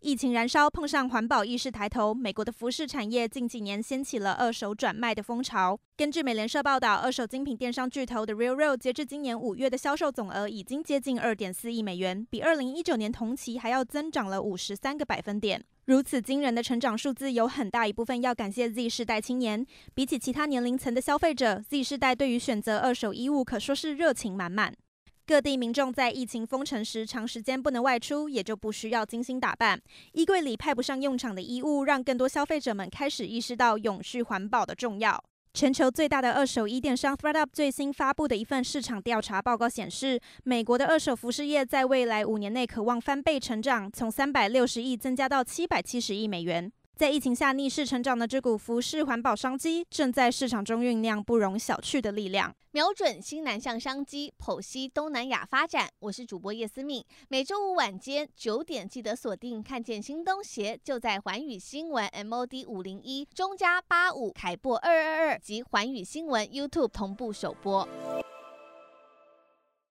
疫情燃烧，碰上环保意识抬头，美国的服饰产业近几年掀起了二手转卖的风潮。根据美联社报道，二手精品电商巨头的 RealReal 截至今年五月的销售总额已经接近二点四亿美元，比二零一九年同期还要增长了五十三个百分点。如此惊人的成长数字，有很大一部分要感谢 Z 世代青年。比起其他年龄层的消费者，Z 世代对于选择二手衣物可说是热情满满。各地民众在疫情封城时，长时间不能外出，也就不需要精心打扮。衣柜里派不上用场的衣物，让更多消费者们开始意识到永续环保的重要。全球最大的二手衣电商 ThredUp 最新发布的一份市场调查报告显示，美国的二手服饰业在未来五年内可望翻倍成长，从三百六十亿增加到七百七十亿美元。在疫情下逆势成长的这股服饰环保商机，正在市场中酝酿不容小觑的力量。瞄准新南向商机，剖析东南亚发展。我是主播叶思敏，每周五晚间九点记得锁定，看见新东协就在环宇新闻 MOD 五零一中加八五凯擘二二二及环宇新闻 YouTube 同步首播。